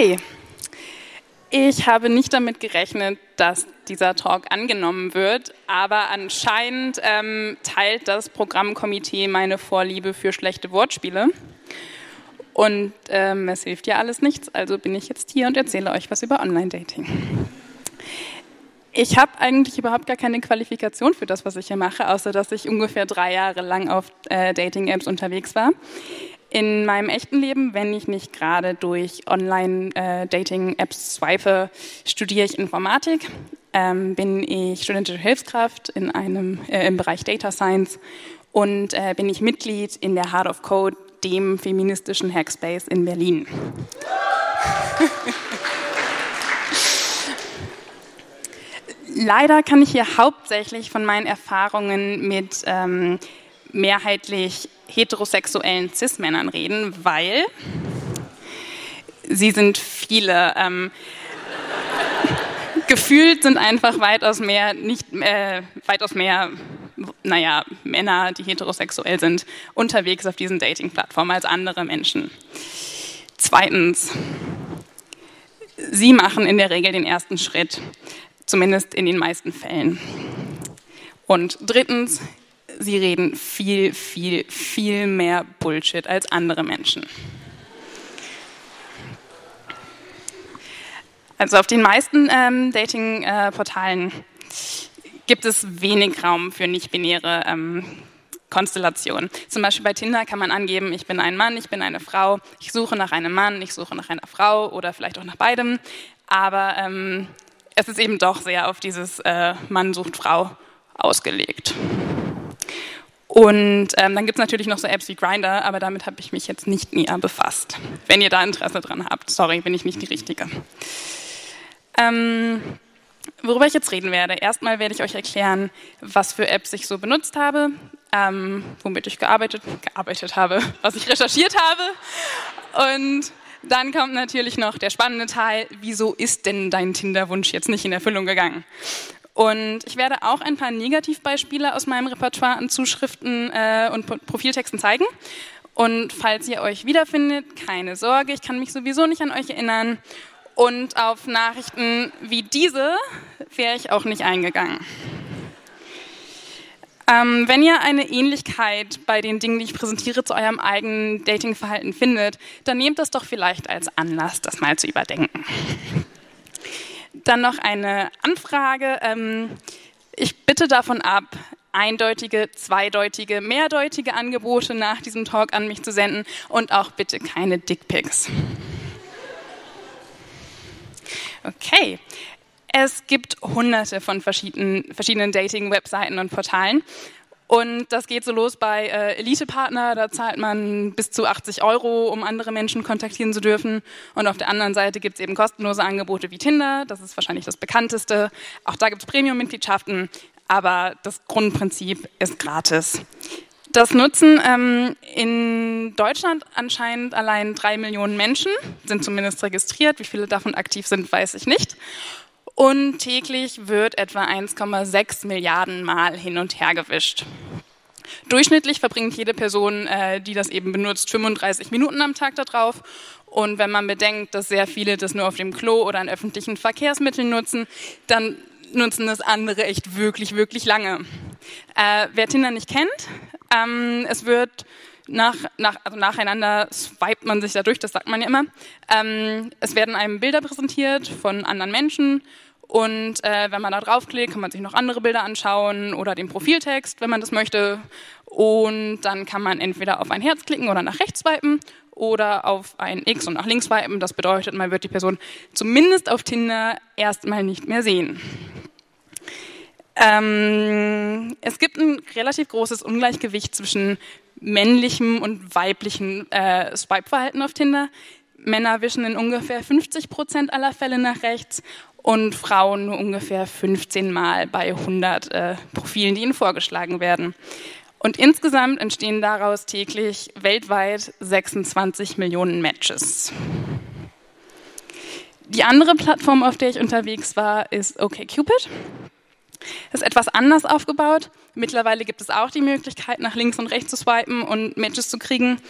Hi, ich habe nicht damit gerechnet, dass dieser Talk angenommen wird, aber anscheinend ähm, teilt das Programmkomitee meine Vorliebe für schlechte Wortspiele. Und ähm, es hilft ja alles nichts, also bin ich jetzt hier und erzähle euch was über Online-Dating. Ich habe eigentlich überhaupt gar keine Qualifikation für das, was ich hier mache, außer dass ich ungefähr drei Jahre lang auf äh, Dating-Apps unterwegs war. In meinem echten Leben, wenn ich nicht gerade durch Online-Dating-Apps swipe, studiere ich Informatik, ähm, bin ich studentische Hilfskraft in einem, äh, im Bereich Data Science und äh, bin ich Mitglied in der Heart of Code, dem feministischen Hackspace in Berlin. Leider kann ich hier hauptsächlich von meinen Erfahrungen mit ähm, mehrheitlich heterosexuellen Cis-Männern reden, weil sie sind viele. Ähm, gefühlt sind einfach weitaus mehr, nicht, äh, weitaus mehr, naja, Männer, die heterosexuell sind, unterwegs auf diesen Dating-Plattformen als andere Menschen. Zweitens, sie machen in der Regel den ersten Schritt, zumindest in den meisten Fällen. Und drittens, sie reden viel, viel, viel mehr Bullshit als andere Menschen. Also auf den meisten ähm, Dating-Portalen äh, gibt es wenig Raum für nicht-binäre ähm, Konstellationen. Zum Beispiel bei Tinder kann man angeben, ich bin ein Mann, ich bin eine Frau, ich suche nach einem Mann, ich suche nach einer Frau oder vielleicht auch nach beidem. Aber ähm, es ist eben doch sehr auf dieses äh, Mann sucht Frau ausgelegt. Und ähm, dann gibt es natürlich noch so Apps wie Grindr, aber damit habe ich mich jetzt nicht näher befasst. Wenn ihr da Interesse dran habt, sorry, bin ich nicht die Richtige. Ähm, worüber ich jetzt reden werde. Erstmal werde ich euch erklären, was für Apps ich so benutzt habe, ähm, womit ich gearbeitet, gearbeitet habe, was ich recherchiert habe. Und dann kommt natürlich noch der spannende Teil, wieso ist denn dein Tinder-Wunsch jetzt nicht in Erfüllung gegangen? Und ich werde auch ein paar Negativbeispiele aus meinem Repertoire an Zuschriften äh, und Profiltexten zeigen. Und falls ihr euch wiederfindet, keine Sorge, ich kann mich sowieso nicht an euch erinnern. Und auf Nachrichten wie diese wäre ich auch nicht eingegangen. Ähm, wenn ihr eine Ähnlichkeit bei den Dingen, die ich präsentiere, zu eurem eigenen Datingverhalten findet, dann nehmt das doch vielleicht als Anlass, das mal zu überdenken. Dann noch eine Anfrage. Ähm, ich bitte davon ab, eindeutige, zweideutige, mehrdeutige Angebote nach diesem Talk an mich zu senden und auch bitte keine Dickpics. Okay. Es gibt hunderte von verschiedenen, verschiedenen Dating-Webseiten und Portalen. Und das geht so los bei äh, Elite-Partner, da zahlt man bis zu 80 Euro, um andere Menschen kontaktieren zu dürfen. Und auf der anderen Seite gibt es eben kostenlose Angebote wie Tinder, das ist wahrscheinlich das bekannteste. Auch da gibt es Premium-Mitgliedschaften, aber das Grundprinzip ist gratis. Das nutzen ähm, in Deutschland anscheinend allein drei Millionen Menschen, sind zumindest registriert. Wie viele davon aktiv sind, weiß ich nicht. Und täglich wird etwa 1,6 Milliarden Mal hin und her gewischt. Durchschnittlich verbringt jede Person, äh, die das eben benutzt, 35 Minuten am Tag darauf. Und wenn man bedenkt, dass sehr viele das nur auf dem Klo oder in öffentlichen Verkehrsmitteln nutzen, dann nutzen das andere echt wirklich, wirklich lange. Äh, wer Tinder nicht kennt, ähm, es wird nach, nach, also nacheinander swipet man sich da durch, das sagt man ja immer. Ähm, es werden einem Bilder präsentiert von anderen Menschen und äh, wenn man da draufklickt, kann man sich noch andere Bilder anschauen oder den Profiltext, wenn man das möchte. Und dann kann man entweder auf ein Herz klicken oder nach rechts swipen oder auf ein X und nach links swipen. Das bedeutet, man wird die Person zumindest auf Tinder erstmal nicht mehr sehen. Ähm, es gibt ein relativ großes Ungleichgewicht zwischen männlichem und weiblichem äh, Swipe-Verhalten auf Tinder. Männer wischen in ungefähr 50 Prozent aller Fälle nach rechts und Frauen nur ungefähr 15 Mal bei 100 äh, Profilen, die ihnen vorgeschlagen werden. Und insgesamt entstehen daraus täglich weltweit 26 Millionen Matches. Die andere Plattform, auf der ich unterwegs war, ist OkCupid. ist etwas anders aufgebaut. Mittlerweile gibt es auch die Möglichkeit, nach links und rechts zu swipen und Matches zu kriegen.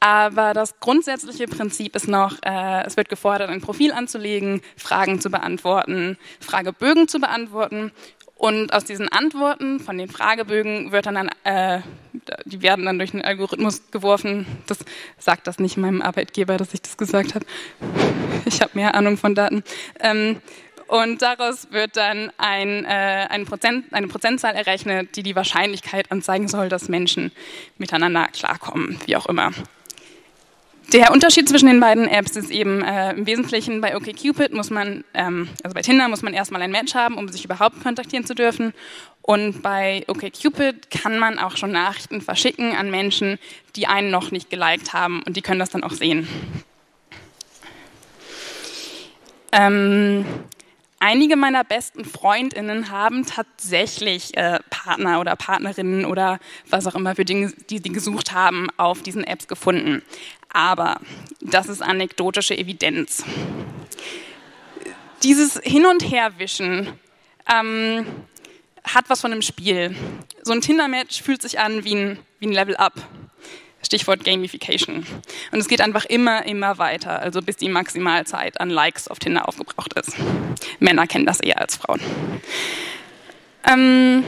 Aber das grundsätzliche Prinzip ist noch, äh, es wird gefordert, ein Profil anzulegen, Fragen zu beantworten, Fragebögen zu beantworten. Und aus diesen Antworten von den Fragebögen wird dann, äh, die werden dann durch einen Algorithmus geworfen. Das sagt das nicht meinem Arbeitgeber, dass ich das gesagt habe. Ich habe mehr Ahnung von Daten. Ähm, und daraus wird dann ein, äh, ein Prozent, eine Prozentzahl errechnet, die die Wahrscheinlichkeit anzeigen soll, dass Menschen miteinander klarkommen, wie auch immer. Der Unterschied zwischen den beiden Apps ist eben äh, im Wesentlichen bei OkCupid muss man, ähm, also bei Tinder muss man erstmal ein Match haben, um sich überhaupt kontaktieren zu dürfen. Und bei OkCupid kann man auch schon Nachrichten verschicken an Menschen, die einen noch nicht geliked haben und die können das dann auch sehen. Ähm, Einige meiner besten Freundinnen haben tatsächlich äh, Partner oder Partnerinnen oder was auch immer für Dinge, die sie gesucht haben, auf diesen Apps gefunden. Aber das ist anekdotische Evidenz. Dieses Hin- und Herwischen ähm, hat was von einem Spiel. So ein Tinder-Match fühlt sich an wie ein, wie ein Level-Up. Stichwort Gamification. Und es geht einfach immer, immer weiter, also bis die Maximalzeit an Likes auf Tinder aufgebraucht ist. Männer kennen das eher als Frauen. Ähm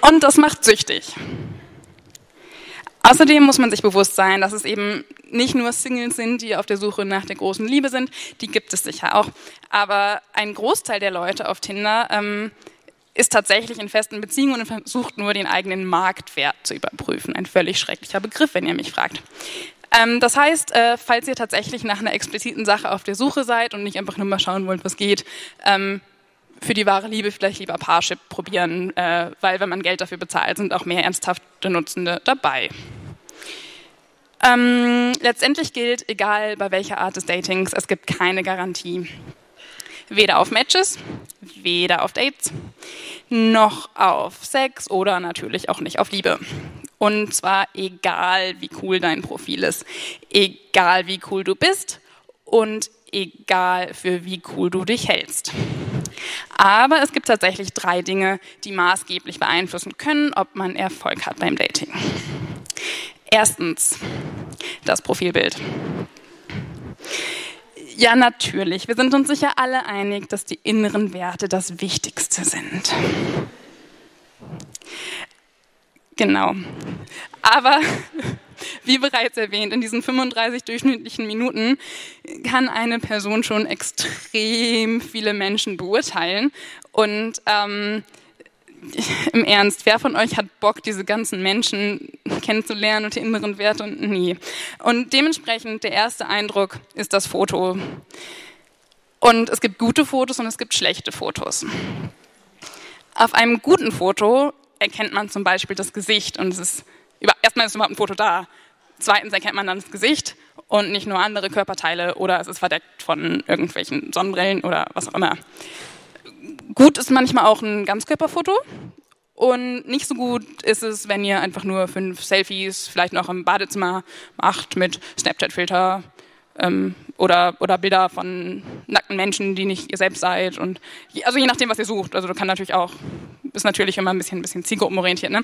und das macht süchtig. Außerdem muss man sich bewusst sein, dass es eben nicht nur Singles sind, die auf der Suche nach der großen Liebe sind, die gibt es sicher auch, aber ein Großteil der Leute auf Tinder ähm, ist tatsächlich in festen Beziehungen und versucht nur den eigenen Marktwert zu überprüfen. Ein völlig schrecklicher Begriff, wenn ihr mich fragt. Ähm, das heißt, äh, falls ihr tatsächlich nach einer expliziten Sache auf der Suche seid und nicht einfach nur mal schauen wollt, was geht, ähm, für die wahre Liebe vielleicht lieber Parship probieren, äh, weil wenn man Geld dafür bezahlt, sind auch mehr ernsthafte Nutzende dabei. Ähm, letztendlich gilt, egal bei welcher Art des Datings, es gibt keine Garantie. Weder auf Matches, weder auf Dates, noch auf Sex oder natürlich auch nicht auf Liebe. Und zwar egal, wie cool dein Profil ist, egal, wie cool du bist und egal, für wie cool du dich hältst. Aber es gibt tatsächlich drei Dinge, die maßgeblich beeinflussen können, ob man Erfolg hat beim Dating. Erstens, das Profilbild. Ja, natürlich. Wir sind uns sicher alle einig, dass die inneren Werte das Wichtigste sind. Genau. Aber wie bereits erwähnt, in diesen 35 durchschnittlichen Minuten kann eine Person schon extrem viele Menschen beurteilen. Und ähm, im Ernst, wer von euch hat Bock, diese ganzen Menschen kennenzulernen und die inneren Werte und nie? Und dementsprechend der erste Eindruck ist das Foto. Und es gibt gute Fotos und es gibt schlechte Fotos. Auf einem guten Foto erkennt man zum Beispiel das Gesicht und es ist erstmal ist überhaupt ein Foto da. Zweitens erkennt man dann das Gesicht und nicht nur andere Körperteile oder es ist verdeckt von irgendwelchen Sonnenbrillen oder was auch immer. Gut ist manchmal auch ein Ganzkörperfoto. Und nicht so gut ist es, wenn ihr einfach nur fünf Selfies vielleicht noch im Badezimmer macht mit Snapchat-Filter ähm, oder, oder Bilder von nackten Menschen, die nicht ihr selbst seid. Und also je nachdem, was ihr sucht. Also du kann natürlich auch, ist natürlich immer ein bisschen, ein bisschen zielgruppenorientiert. Ne?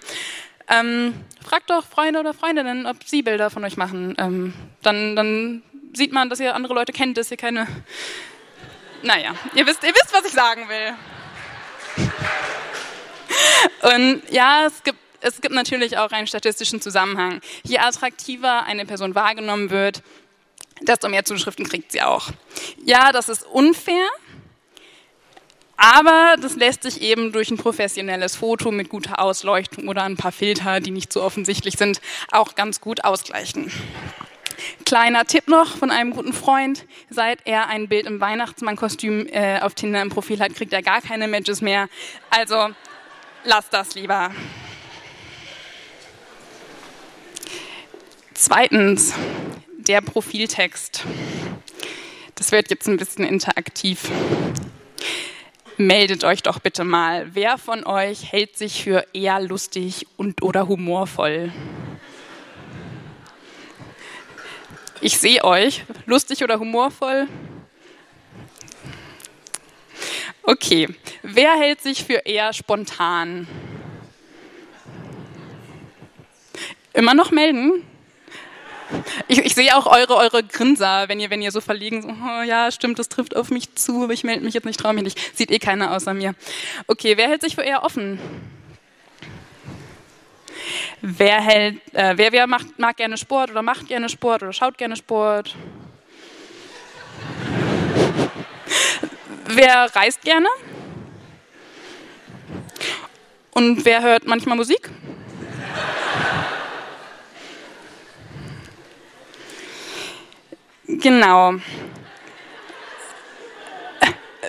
Ähm, fragt doch Freunde oder Freundinnen, ob sie Bilder von euch machen. Ähm, dann, dann sieht man, dass ihr andere Leute kennt, dass ihr keine naja, ihr wisst, ihr wisst, was ich sagen will. Und ja, es gibt, es gibt natürlich auch einen statistischen Zusammenhang. Je attraktiver eine Person wahrgenommen wird, desto mehr Zuschriften kriegt sie auch. Ja, das ist unfair, aber das lässt sich eben durch ein professionelles Foto mit guter Ausleuchtung oder ein paar Filter, die nicht so offensichtlich sind, auch ganz gut ausgleichen. Kleiner Tipp noch von einem guten Freund. Seit er ein Bild im Weihnachtsmannkostüm äh, auf Tinder im Profil hat, kriegt er gar keine Matches mehr. Also lasst das lieber. Zweitens, der Profiltext. Das wird jetzt ein bisschen interaktiv. Meldet euch doch bitte mal. Wer von euch hält sich für eher lustig und oder humorvoll? Ich sehe euch. Lustig oder humorvoll? Okay. Wer hält sich für eher spontan? Immer noch melden? Ich, ich, sehe auch eure, eure Grinser, wenn ihr, wenn ihr so verlegen, so, oh, ja, stimmt, das trifft auf mich zu, aber ich melde mich jetzt nicht, traue mich nicht. Sieht eh keiner außer mir. Okay, wer hält sich für eher offen? Wer hält, äh, wer, wer macht, mag gerne Sport oder macht gerne Sport oder schaut gerne Sport? Wer reist gerne? Und wer hört manchmal Musik? Genau.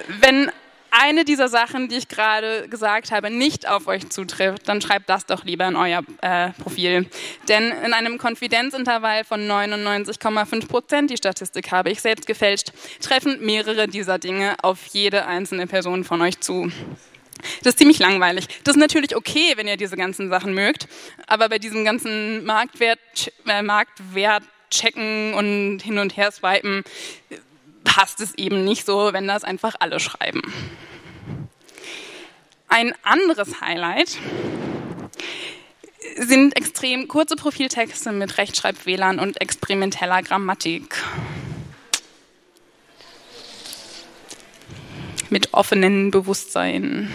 Wenn eine dieser Sachen, die ich gerade gesagt habe, nicht auf euch zutrifft, dann schreibt das doch lieber in euer äh, Profil. Denn in einem Konfidenzintervall von 99,5 Prozent, die Statistik habe ich selbst gefälscht, treffen mehrere dieser Dinge auf jede einzelne Person von euch zu. Das ist ziemlich langweilig. Das ist natürlich okay, wenn ihr diese ganzen Sachen mögt, aber bei diesem ganzen Marktwert, äh, Marktwert checken und hin und her swipen, passt es eben nicht so, wenn das einfach alle schreiben. Ein anderes Highlight sind extrem kurze Profiltexte mit Rechtschreibfehlern und experimenteller Grammatik. Mit offenen Bewusstsein.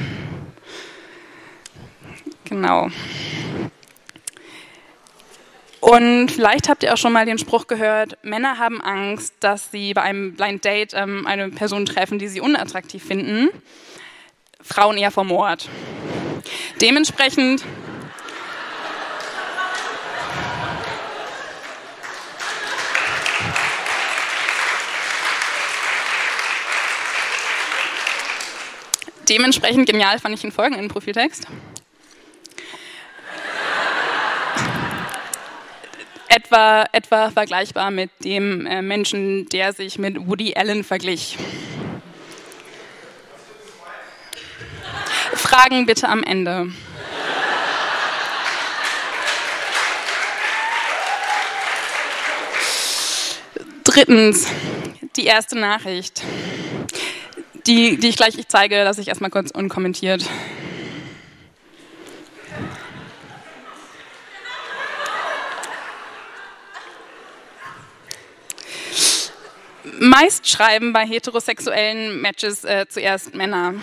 Genau. Und vielleicht habt ihr auch schon mal den Spruch gehört, Männer haben Angst, dass sie bei einem Blind Date ähm, eine Person treffen, die sie unattraktiv finden. Frauen eher vor Mord. Dementsprechend Dementsprechend genial fand ich den folgenden Profiltext. Etwa, etwa vergleichbar mit dem äh, Menschen, der sich mit Woody Allen verglich. Fragen bitte am Ende. Drittens, die erste Nachricht, die, die ich gleich ich zeige, lasse ich erstmal kurz unkommentiert. Meist schreiben bei heterosexuellen Matches äh, zuerst Männer.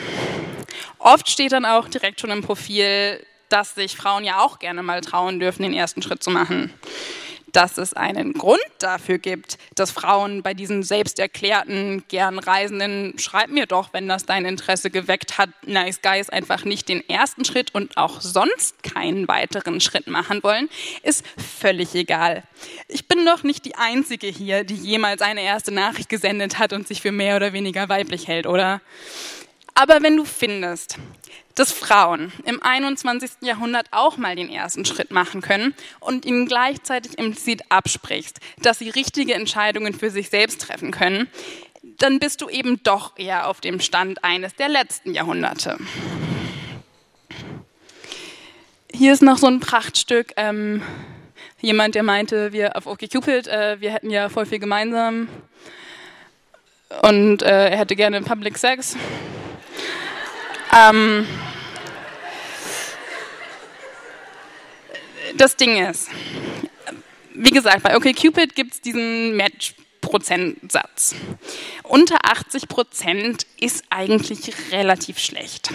Oft steht dann auch direkt schon im Profil, dass sich Frauen ja auch gerne mal trauen dürfen, den ersten Schritt zu machen dass es einen Grund dafür gibt, dass Frauen bei diesen selbsterklärten, gern Reisenden, schreib mir doch, wenn das dein Interesse geweckt hat, Nice Guys einfach nicht den ersten Schritt und auch sonst keinen weiteren Schritt machen wollen, ist völlig egal. Ich bin doch nicht die Einzige hier, die jemals eine erste Nachricht gesendet hat und sich für mehr oder weniger weiblich hält, oder? Aber wenn du findest, dass Frauen im 21. Jahrhundert auch mal den ersten Schritt machen können und ihnen gleichzeitig implizit absprichst, dass sie richtige Entscheidungen für sich selbst treffen können, dann bist du eben doch eher auf dem Stand eines der letzten Jahrhunderte. Hier ist noch so ein Prachtstück. Ähm, jemand, der meinte, wir auf OkCupid, äh, wir hätten ja voll viel gemeinsam und äh, er hätte gerne Public Sex. Ähm, das Ding ist, wie gesagt, bei OkCupid gibt es diesen Match-Prozentsatz. Unter 80 Prozent ist eigentlich relativ schlecht.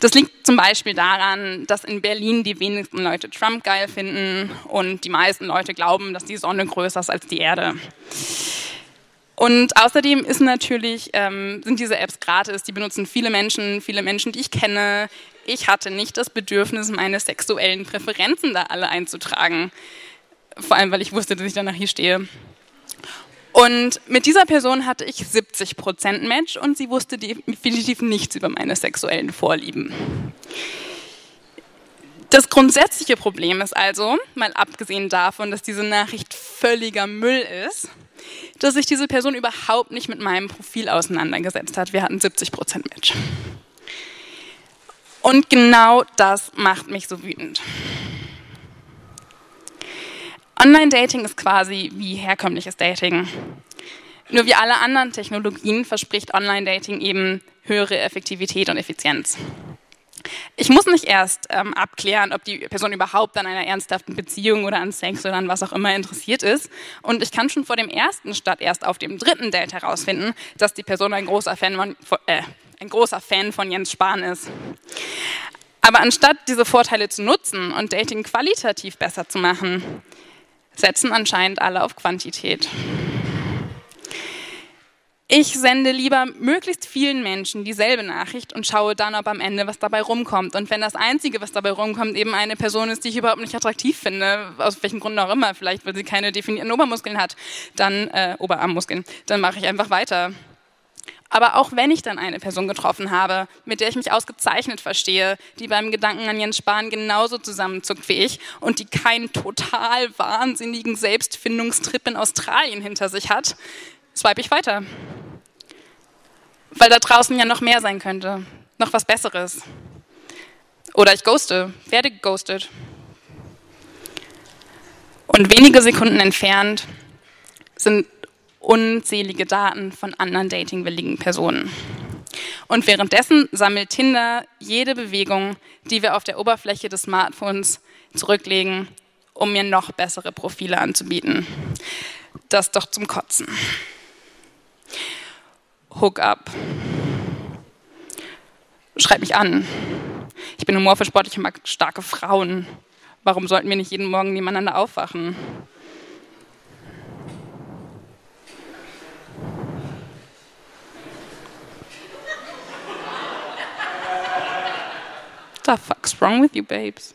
Das liegt zum Beispiel daran, dass in Berlin die wenigsten Leute Trump geil finden und die meisten Leute glauben, dass die Sonne größer ist als die Erde. Und außerdem ist natürlich, ähm, sind diese Apps gratis, die benutzen viele Menschen, viele Menschen, die ich kenne. Ich hatte nicht das Bedürfnis, meine sexuellen Präferenzen da alle einzutragen. Vor allem, weil ich wusste, dass ich danach hier stehe. Und mit dieser Person hatte ich 70% Match und sie wusste definitiv nichts über meine sexuellen Vorlieben. Das grundsätzliche Problem ist also, mal abgesehen davon, dass diese Nachricht völliger Müll ist, dass sich diese Person überhaupt nicht mit meinem Profil auseinandergesetzt hat. Wir hatten 70% Match. Und genau das macht mich so wütend. Online-Dating ist quasi wie herkömmliches Dating. Nur wie alle anderen Technologien verspricht Online-Dating eben höhere Effektivität und Effizienz. Ich muss nicht erst ähm, abklären, ob die Person überhaupt an einer ernsthaften Beziehung oder an Sex oder an was auch immer interessiert ist. Und ich kann schon vor dem ersten statt erst auf dem dritten Date herausfinden, dass die Person ein großer Fan von, äh, ein großer Fan von Jens Spahn ist. Aber anstatt diese Vorteile zu nutzen und Dating qualitativ besser zu machen, setzen anscheinend alle auf Quantität. Ich sende lieber möglichst vielen Menschen dieselbe Nachricht und schaue dann, ob am Ende was dabei rumkommt. Und wenn das Einzige, was dabei rumkommt, eben eine Person ist, die ich überhaupt nicht attraktiv finde, aus welchem Grund auch immer, vielleicht weil sie keine definierten Obermuskeln hat, dann äh, Oberarmmuskeln, dann mache ich einfach weiter. Aber auch wenn ich dann eine Person getroffen habe, mit der ich mich ausgezeichnet verstehe, die beim Gedanken an Jens Spahn genauso zusammenzuckt wie ich und die keinen total wahnsinnigen Selbstfindungstrip in Australien hinter sich hat, swipe ich weiter. Weil da draußen ja noch mehr sein könnte, noch was Besseres. Oder ich ghoste, werde geghostet. Und wenige Sekunden entfernt sind unzählige Daten von anderen datingwilligen Personen. Und währenddessen sammelt Tinder jede Bewegung, die wir auf der Oberfläche des Smartphones zurücklegen, um mir noch bessere Profile anzubieten. Das doch zum Kotzen. Hookup. Schreib mich an. Ich bin humorvoll sportlich und mag starke Frauen. Warum sollten wir nicht jeden Morgen nebeneinander aufwachen? the fuck's wrong with you, babes?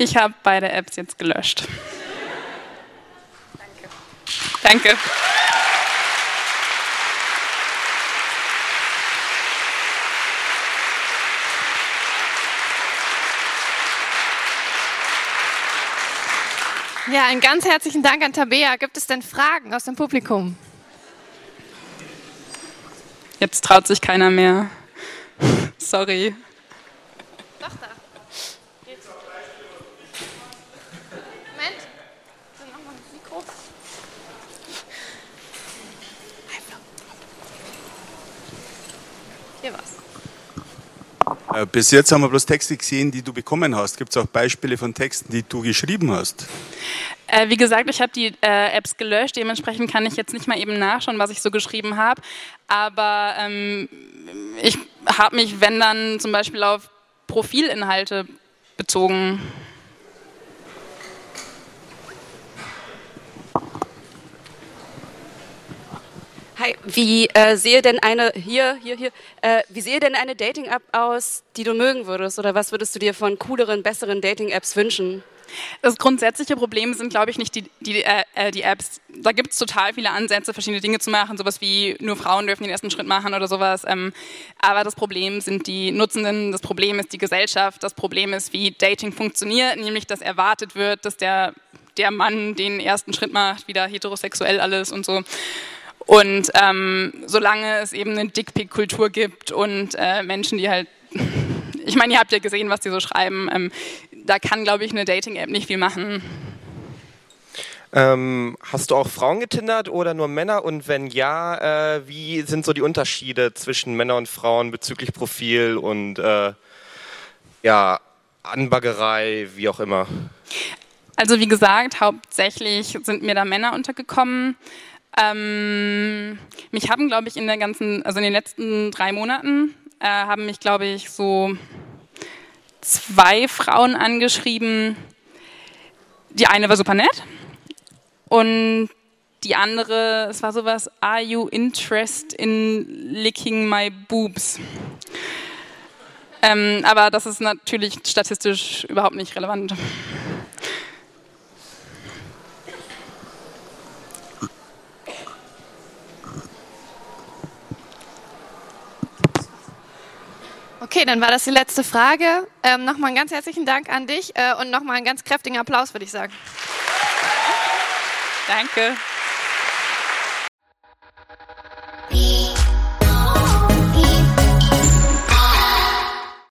Ich habe beide Apps jetzt gelöscht. Danke. Danke. Ja, einen ganz herzlichen Dank an Tabea. Gibt es denn Fragen aus dem Publikum? Jetzt traut sich keiner mehr. Sorry. Doch, da. Hier was. Äh, bis jetzt haben wir bloß Texte gesehen, die du bekommen hast. Gibt es auch Beispiele von Texten, die du geschrieben hast? Äh, wie gesagt, ich habe die äh, Apps gelöscht. Dementsprechend kann ich jetzt nicht mal eben nachschauen, was ich so geschrieben habe. Aber ähm, ich habe mich, wenn dann, zum Beispiel auf Profilinhalte bezogen. Hi, wie äh, sehe denn eine hier hier hier äh, wie sehe denn eine Dating App aus, die du mögen würdest oder was würdest du dir von cooleren, besseren Dating Apps wünschen? Das grundsätzliche Problem sind, glaube ich, nicht die, die, äh, äh die Apps. Da gibt es total viele Ansätze, verschiedene Dinge zu machen, sowas wie nur Frauen dürfen den ersten Schritt machen oder sowas. Ähm, aber das Problem sind die Nutzenden, das Problem ist die Gesellschaft, das Problem ist, wie Dating funktioniert, nämlich dass erwartet wird, dass der, der Mann den ersten Schritt macht, wieder heterosexuell alles und so. Und ähm, solange es eben eine Dickpick-Kultur gibt und äh, Menschen, die halt ich meine, ihr habt ja gesehen, was die so schreiben. Ähm, da kann, glaube ich, eine Dating-App nicht viel machen. Ähm, hast du auch Frauen getindert oder nur Männer? Und wenn ja, äh, wie sind so die Unterschiede zwischen Männern und Frauen bezüglich Profil und äh, ja, Anbaggerei, wie auch immer? Also wie gesagt, hauptsächlich sind mir da Männer untergekommen. Ähm, mich haben, glaube ich, in der ganzen, also in den letzten drei Monaten äh, haben mich, glaube ich, so zwei Frauen angeschrieben. Die eine war super nett und die andere, es war sowas, are you interested in licking my boobs? Ähm, aber das ist natürlich statistisch überhaupt nicht relevant. Okay, dann war das die letzte Frage. Ähm, nochmal einen ganz herzlichen Dank an dich äh, und nochmal einen ganz kräftigen Applaus, würde ich sagen. Danke.